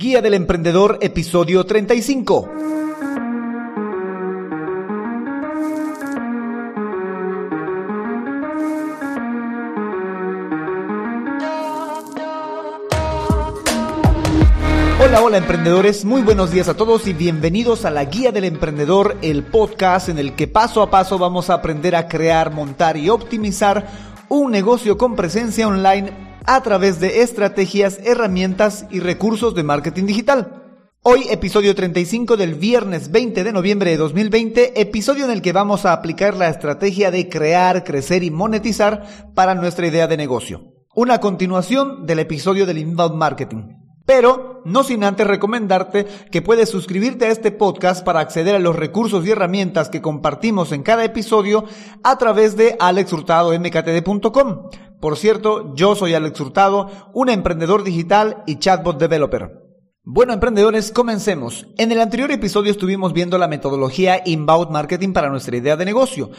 Guía del Emprendedor, episodio 35. Hola, hola emprendedores, muy buenos días a todos y bienvenidos a la Guía del Emprendedor, el podcast en el que paso a paso vamos a aprender a crear, montar y optimizar un negocio con presencia online a través de estrategias, herramientas y recursos de marketing digital. Hoy, episodio 35 del viernes 20 de noviembre de 2020, episodio en el que vamos a aplicar la estrategia de crear, crecer y monetizar para nuestra idea de negocio. Una continuación del episodio del inbound marketing. Pero no sin antes recomendarte que puedes suscribirte a este podcast para acceder a los recursos y herramientas que compartimos en cada episodio a través de alexhurtadomktd.com. Por cierto, yo soy Alex Hurtado, un emprendedor digital y chatbot developer. Bueno, emprendedores, comencemos. En el anterior episodio estuvimos viendo la metodología Inbound Marketing para nuestra idea de negocio.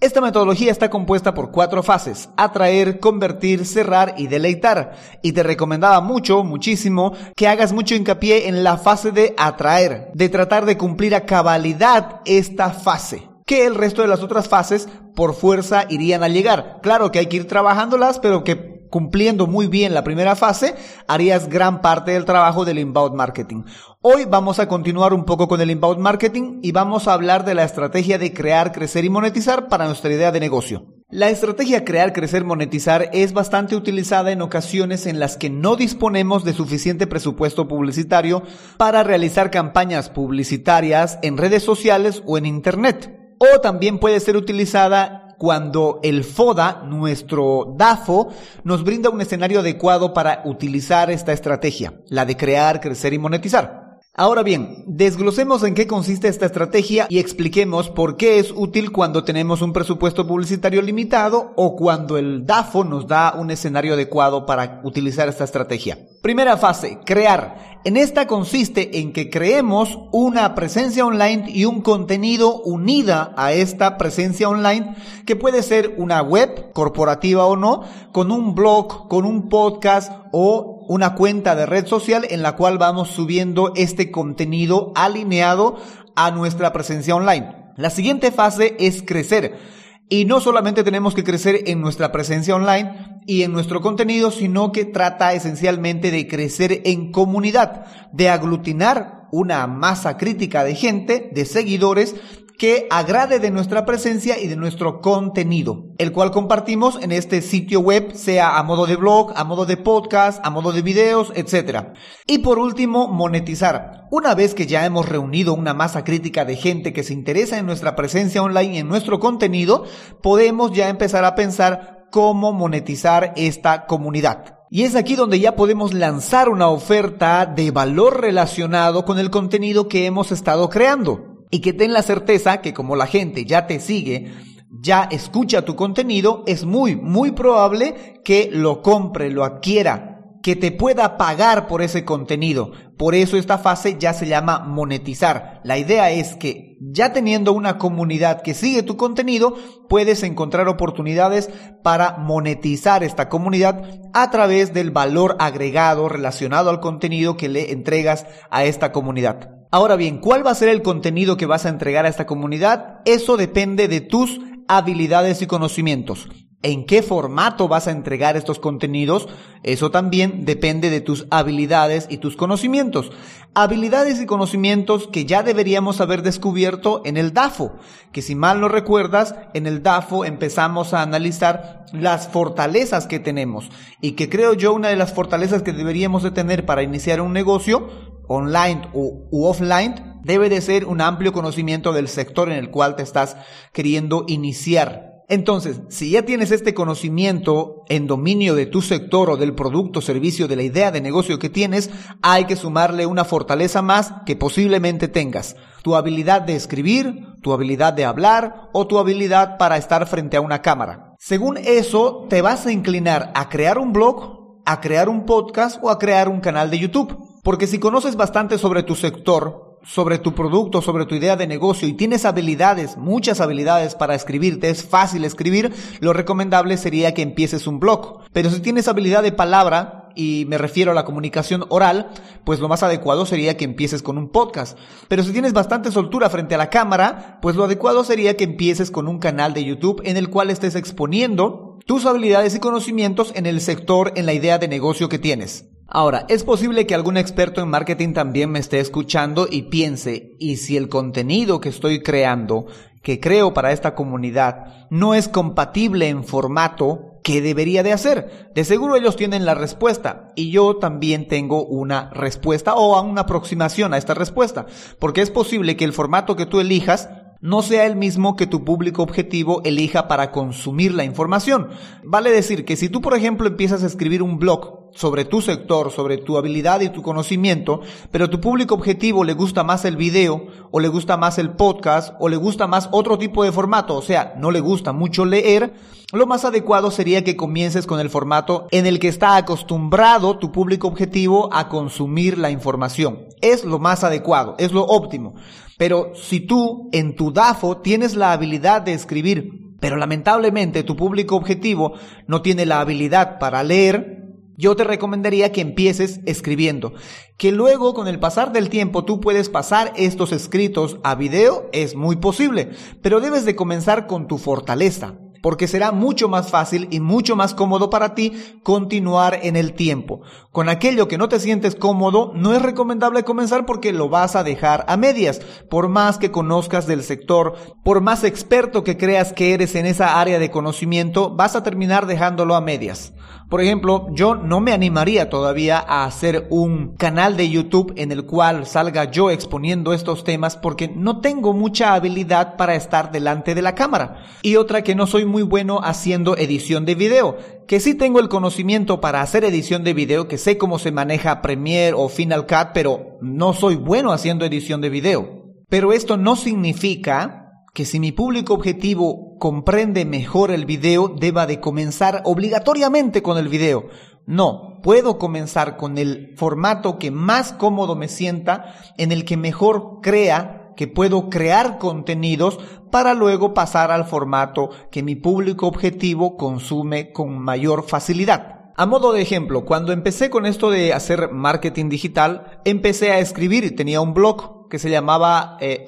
Esta metodología está compuesta por cuatro fases, atraer, convertir, cerrar y deleitar. Y te recomendaba mucho, muchísimo, que hagas mucho hincapié en la fase de atraer, de tratar de cumplir a cabalidad esta fase que el resto de las otras fases por fuerza irían a llegar. Claro que hay que ir trabajándolas, pero que cumpliendo muy bien la primera fase, harías gran parte del trabajo del inbound marketing. Hoy vamos a continuar un poco con el inbound marketing y vamos a hablar de la estrategia de crear, crecer y monetizar para nuestra idea de negocio. La estrategia crear, crecer, monetizar es bastante utilizada en ocasiones en las que no disponemos de suficiente presupuesto publicitario para realizar campañas publicitarias en redes sociales o en Internet o también puede ser utilizada cuando el FODA, nuestro DAFO, nos brinda un escenario adecuado para utilizar esta estrategia, la de crear, crecer y monetizar. Ahora bien, desglosemos en qué consiste esta estrategia y expliquemos por qué es útil cuando tenemos un presupuesto publicitario limitado o cuando el DAFO nos da un escenario adecuado para utilizar esta estrategia. Primera fase, crear. En esta consiste en que creemos una presencia online y un contenido unida a esta presencia online que puede ser una web corporativa o no, con un blog, con un podcast o una cuenta de red social en la cual vamos subiendo este contenido alineado a nuestra presencia online. La siguiente fase es crecer. Y no solamente tenemos que crecer en nuestra presencia online y en nuestro contenido, sino que trata esencialmente de crecer en comunidad, de aglutinar una masa crítica de gente, de seguidores que agrade de nuestra presencia y de nuestro contenido, el cual compartimos en este sitio web, sea a modo de blog, a modo de podcast, a modo de videos, etc. Y por último, monetizar. Una vez que ya hemos reunido una masa crítica de gente que se interesa en nuestra presencia online y en nuestro contenido, podemos ya empezar a pensar cómo monetizar esta comunidad. Y es aquí donde ya podemos lanzar una oferta de valor relacionado con el contenido que hemos estado creando y que ten la certeza que como la gente ya te sigue, ya escucha tu contenido, es muy, muy probable que lo compre, lo adquiera, que te pueda pagar por ese contenido. Por eso esta fase ya se llama monetizar. La idea es que ya teniendo una comunidad que sigue tu contenido, puedes encontrar oportunidades para monetizar esta comunidad a través del valor agregado relacionado al contenido que le entregas a esta comunidad. Ahora bien, ¿cuál va a ser el contenido que vas a entregar a esta comunidad? Eso depende de tus habilidades y conocimientos. ¿En qué formato vas a entregar estos contenidos? Eso también depende de tus habilidades y tus conocimientos. Habilidades y conocimientos que ya deberíamos haber descubierto en el DAFO, que si mal no recuerdas, en el DAFO empezamos a analizar las fortalezas que tenemos y que creo yo una de las fortalezas que deberíamos de tener para iniciar un negocio online u, offline, debe de ser un amplio conocimiento del sector en el cual te estás queriendo iniciar. Entonces, si ya tienes este conocimiento en dominio de tu sector o del producto, servicio, de la idea de negocio que tienes, hay que sumarle una fortaleza más que posiblemente tengas. Tu habilidad de escribir, tu habilidad de hablar o tu habilidad para estar frente a una cámara. Según eso, te vas a inclinar a crear un blog, a crear un podcast o a crear un canal de YouTube. Porque si conoces bastante sobre tu sector, sobre tu producto, sobre tu idea de negocio y tienes habilidades, muchas habilidades para escribir, te es fácil escribir, lo recomendable sería que empieces un blog. Pero si tienes habilidad de palabra y me refiero a la comunicación oral, pues lo más adecuado sería que empieces con un podcast. Pero si tienes bastante soltura frente a la cámara, pues lo adecuado sería que empieces con un canal de YouTube en el cual estés exponiendo tus habilidades y conocimientos en el sector, en la idea de negocio que tienes. Ahora, es posible que algún experto en marketing también me esté escuchando y piense, ¿y si el contenido que estoy creando, que creo para esta comunidad, no es compatible en formato, ¿qué debería de hacer? De seguro ellos tienen la respuesta y yo también tengo una respuesta o una aproximación a esta respuesta, porque es posible que el formato que tú elijas no sea el mismo que tu público objetivo elija para consumir la información. Vale decir que si tú, por ejemplo, empiezas a escribir un blog sobre tu sector, sobre tu habilidad y tu conocimiento, pero tu público objetivo le gusta más el video, o le gusta más el podcast, o le gusta más otro tipo de formato, o sea, no le gusta mucho leer, lo más adecuado sería que comiences con el formato en el que está acostumbrado tu público objetivo a consumir la información. Es lo más adecuado, es lo óptimo. Pero si tú en tu DAFO tienes la habilidad de escribir, pero lamentablemente tu público objetivo no tiene la habilidad para leer, yo te recomendaría que empieces escribiendo. Que luego con el pasar del tiempo tú puedes pasar estos escritos a video es muy posible, pero debes de comenzar con tu fortaleza porque será mucho más fácil y mucho más cómodo para ti continuar en el tiempo. Con aquello que no te sientes cómodo, no es recomendable comenzar porque lo vas a dejar a medias. Por más que conozcas del sector, por más experto que creas que eres en esa área de conocimiento, vas a terminar dejándolo a medias. Por ejemplo, yo no me animaría todavía a hacer un canal de YouTube en el cual salga yo exponiendo estos temas porque no tengo mucha habilidad para estar delante de la cámara. Y otra que no soy muy bueno haciendo edición de video, que sí tengo el conocimiento para hacer edición de video, que sé cómo se maneja Premiere o Final Cut, pero no soy bueno haciendo edición de video. Pero esto no significa que si mi público objetivo comprende mejor el video, deba de comenzar obligatoriamente con el video. No, puedo comenzar con el formato que más cómodo me sienta, en el que mejor crea, que puedo crear contenidos para luego pasar al formato que mi público objetivo consume con mayor facilidad. A modo de ejemplo, cuando empecé con esto de hacer marketing digital, empecé a escribir tenía un blog que se llamaba eh,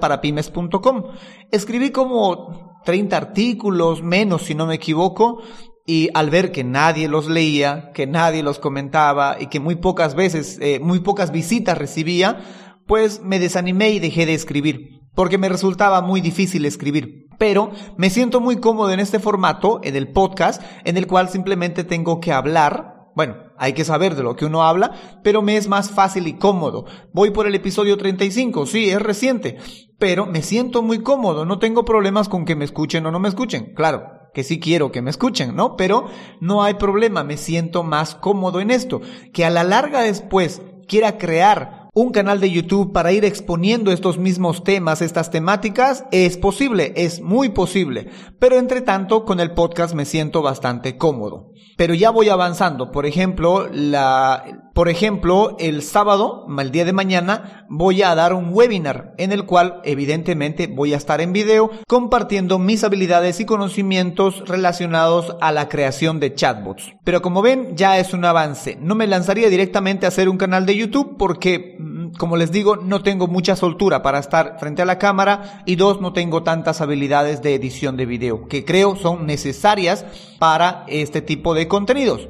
para. Escribí como 30 artículos, menos si no me equivoco, y al ver que nadie los leía, que nadie los comentaba y que muy pocas veces, eh, muy pocas visitas recibía, pues me desanimé y dejé de escribir, porque me resultaba muy difícil escribir. Pero me siento muy cómodo en este formato, en el podcast, en el cual simplemente tengo que hablar bueno, hay que saber de lo que uno habla, pero me es más fácil y cómodo. Voy por el episodio 35, sí, es reciente, pero me siento muy cómodo, no tengo problemas con que me escuchen o no me escuchen. Claro, que sí quiero que me escuchen, ¿no? Pero no hay problema, me siento más cómodo en esto. Que a la larga después quiera crear un canal de YouTube para ir exponiendo estos mismos temas, estas temáticas, es posible, es muy posible. Pero entre tanto, con el podcast me siento bastante cómodo. Pero ya voy avanzando. Por ejemplo, la, por ejemplo, el sábado, el día de mañana, voy a dar un webinar en el cual evidentemente voy a estar en video compartiendo mis habilidades y conocimientos relacionados a la creación de chatbots. Pero como ven, ya es un avance. No me lanzaría directamente a hacer un canal de YouTube porque mm, como les digo, no tengo mucha soltura para estar frente a la cámara y dos, no tengo tantas habilidades de edición de video que creo son necesarias para este tipo de contenidos.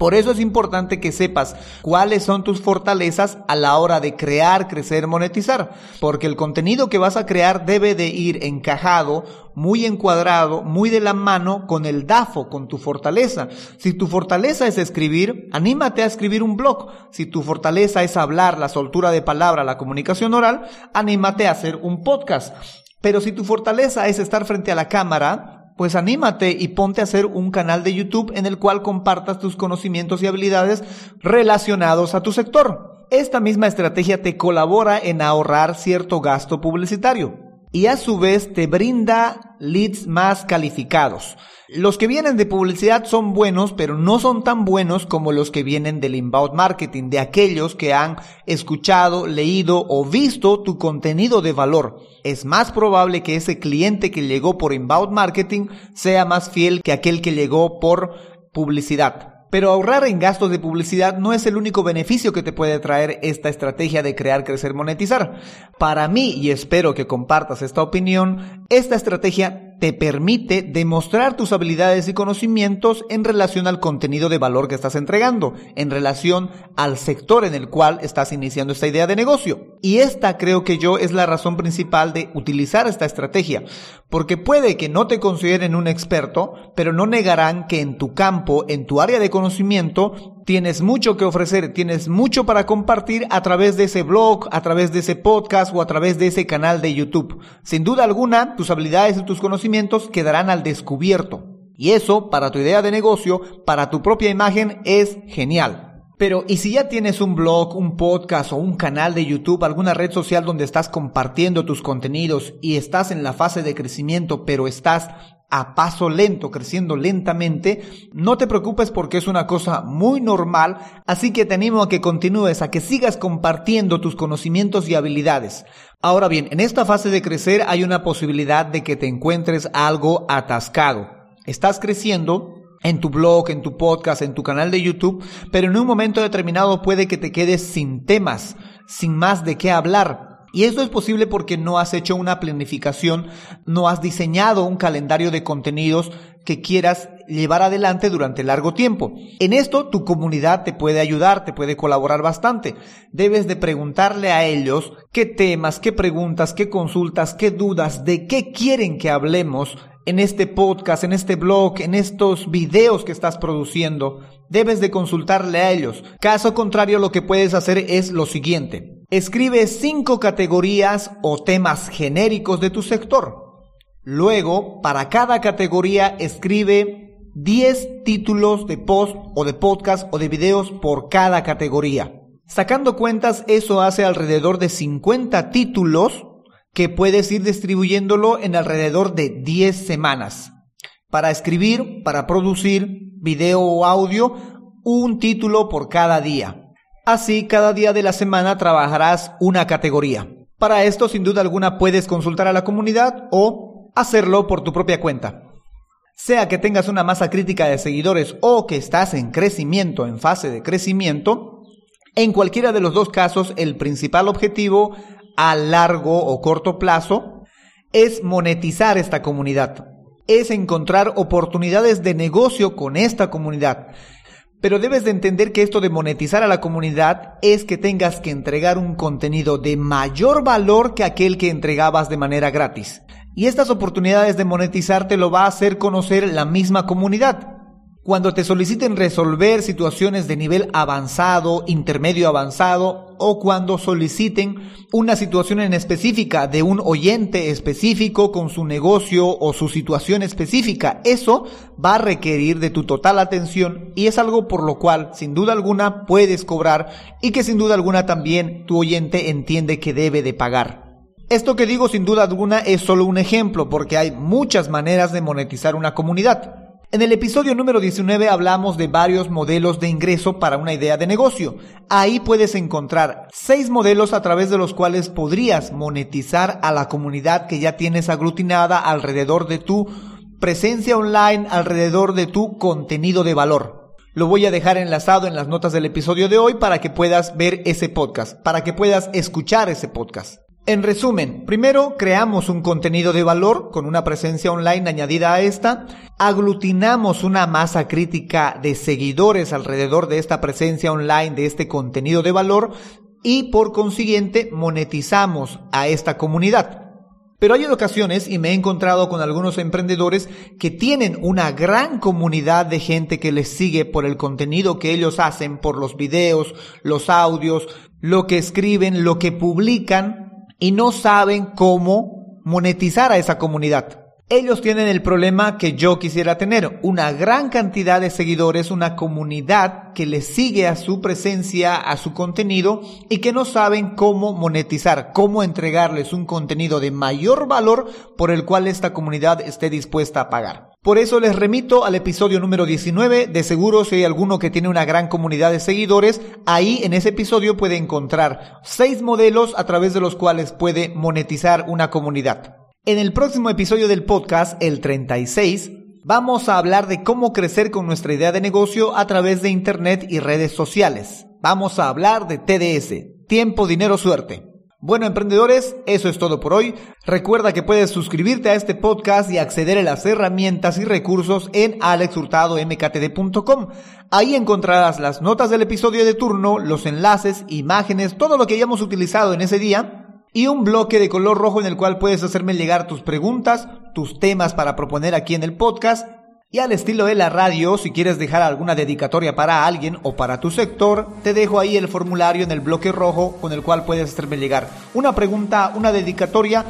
Por eso es importante que sepas cuáles son tus fortalezas a la hora de crear, crecer, monetizar. Porque el contenido que vas a crear debe de ir encajado, muy encuadrado, muy de la mano con el DAFO, con tu fortaleza. Si tu fortaleza es escribir, anímate a escribir un blog. Si tu fortaleza es hablar, la soltura de palabra, la comunicación oral, anímate a hacer un podcast. Pero si tu fortaleza es estar frente a la cámara, pues anímate y ponte a hacer un canal de YouTube en el cual compartas tus conocimientos y habilidades relacionados a tu sector. Esta misma estrategia te colabora en ahorrar cierto gasto publicitario y a su vez te brinda leads más calificados. Los que vienen de publicidad son buenos, pero no son tan buenos como los que vienen del inbound marketing, de aquellos que han escuchado, leído o visto tu contenido de valor. Es más probable que ese cliente que llegó por inbound marketing sea más fiel que aquel que llegó por publicidad. Pero ahorrar en gastos de publicidad no es el único beneficio que te puede traer esta estrategia de crear, crecer, monetizar. Para mí, y espero que compartas esta opinión, esta estrategia te permite demostrar tus habilidades y conocimientos en relación al contenido de valor que estás entregando, en relación al sector en el cual estás iniciando esta idea de negocio. Y esta creo que yo es la razón principal de utilizar esta estrategia, porque puede que no te consideren un experto, pero no negarán que en tu campo, en tu área de conocimiento, tienes mucho que ofrecer, tienes mucho para compartir a través de ese blog, a través de ese podcast o a través de ese canal de YouTube. Sin duda alguna, tus habilidades y tus conocimientos quedarán al descubierto. Y eso, para tu idea de negocio, para tu propia imagen, es genial. Pero, ¿y si ya tienes un blog, un podcast o un canal de YouTube, alguna red social donde estás compartiendo tus contenidos y estás en la fase de crecimiento, pero estás a paso lento, creciendo lentamente, no te preocupes porque es una cosa muy normal, así que te animo a que continúes, a que sigas compartiendo tus conocimientos y habilidades. Ahora bien, en esta fase de crecer hay una posibilidad de que te encuentres algo atascado. Estás creciendo, en tu blog, en tu podcast, en tu canal de YouTube, pero en un momento determinado puede que te quedes sin temas, sin más de qué hablar, y esto es posible porque no has hecho una planificación, no has diseñado un calendario de contenidos que quieras llevar adelante durante largo tiempo. En esto tu comunidad te puede ayudar, te puede colaborar bastante. Debes de preguntarle a ellos qué temas, qué preguntas, qué consultas, qué dudas, de qué quieren que hablemos en este podcast, en este blog, en estos videos que estás produciendo. Debes de consultarle a ellos. Caso contrario, lo que puedes hacer es lo siguiente. Escribe cinco categorías o temas genéricos de tu sector. Luego, para cada categoría, escribe 10 títulos de post o de podcast o de videos por cada categoría. Sacando cuentas, eso hace alrededor de 50 títulos que puedes ir distribuyéndolo en alrededor de 10 semanas. Para escribir, para producir video o audio, un título por cada día. Así, cada día de la semana trabajarás una categoría. Para esto, sin duda alguna, puedes consultar a la comunidad o hacerlo por tu propia cuenta. Sea que tengas una masa crítica de seguidores o que estás en crecimiento, en fase de crecimiento, en cualquiera de los dos casos, el principal objetivo a largo o corto plazo es monetizar esta comunidad, es encontrar oportunidades de negocio con esta comunidad. Pero debes de entender que esto de monetizar a la comunidad es que tengas que entregar un contenido de mayor valor que aquel que entregabas de manera gratis. Y estas oportunidades de monetizar te lo va a hacer conocer la misma comunidad. Cuando te soliciten resolver situaciones de nivel avanzado, intermedio avanzado o cuando soliciten una situación en específica de un oyente específico con su negocio o su situación específica, eso va a requerir de tu total atención y es algo por lo cual sin duda alguna puedes cobrar y que sin duda alguna también tu oyente entiende que debe de pagar. Esto que digo sin duda alguna es solo un ejemplo porque hay muchas maneras de monetizar una comunidad. En el episodio número 19 hablamos de varios modelos de ingreso para una idea de negocio. Ahí puedes encontrar seis modelos a través de los cuales podrías monetizar a la comunidad que ya tienes aglutinada alrededor de tu presencia online, alrededor de tu contenido de valor. Lo voy a dejar enlazado en las notas del episodio de hoy para que puedas ver ese podcast, para que puedas escuchar ese podcast. En resumen, primero creamos un contenido de valor con una presencia online añadida a esta, aglutinamos una masa crítica de seguidores alrededor de esta presencia online, de este contenido de valor y por consiguiente monetizamos a esta comunidad. Pero hay ocasiones, y me he encontrado con algunos emprendedores que tienen una gran comunidad de gente que les sigue por el contenido que ellos hacen, por los videos, los audios, lo que escriben, lo que publican, y no saben cómo monetizar a esa comunidad. Ellos tienen el problema que yo quisiera tener, una gran cantidad de seguidores, una comunidad que les sigue a su presencia, a su contenido y que no saben cómo monetizar, cómo entregarles un contenido de mayor valor por el cual esta comunidad esté dispuesta a pagar. Por eso les remito al episodio número 19, de seguro si hay alguno que tiene una gran comunidad de seguidores, ahí en ese episodio puede encontrar seis modelos a través de los cuales puede monetizar una comunidad. En el próximo episodio del podcast, el 36, Vamos a hablar de cómo crecer con nuestra idea de negocio a través de Internet y redes sociales. Vamos a hablar de TDS, tiempo, dinero, suerte. Bueno, emprendedores, eso es todo por hoy. Recuerda que puedes suscribirte a este podcast y acceder a las herramientas y recursos en alexhurtadomktd.com. Ahí encontrarás las notas del episodio de turno, los enlaces, imágenes, todo lo que hayamos utilizado en ese día y un bloque de color rojo en el cual puedes hacerme llegar tus preguntas, tus temas para proponer aquí en el podcast y al estilo de la radio, si quieres dejar alguna dedicatoria para alguien o para tu sector, te dejo ahí el formulario en el bloque rojo con el cual puedes hacerme llegar una pregunta, una dedicatoria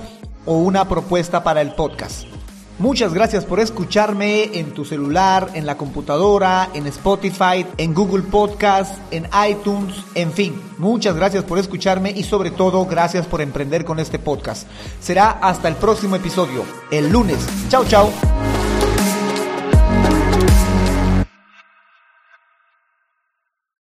o una propuesta para el podcast. Muchas gracias por escucharme en tu celular, en la computadora, en Spotify, en Google Podcast, en iTunes, en fin. Muchas gracias por escucharme y sobre todo gracias por emprender con este podcast. Será hasta el próximo episodio, el lunes. Chao, chao.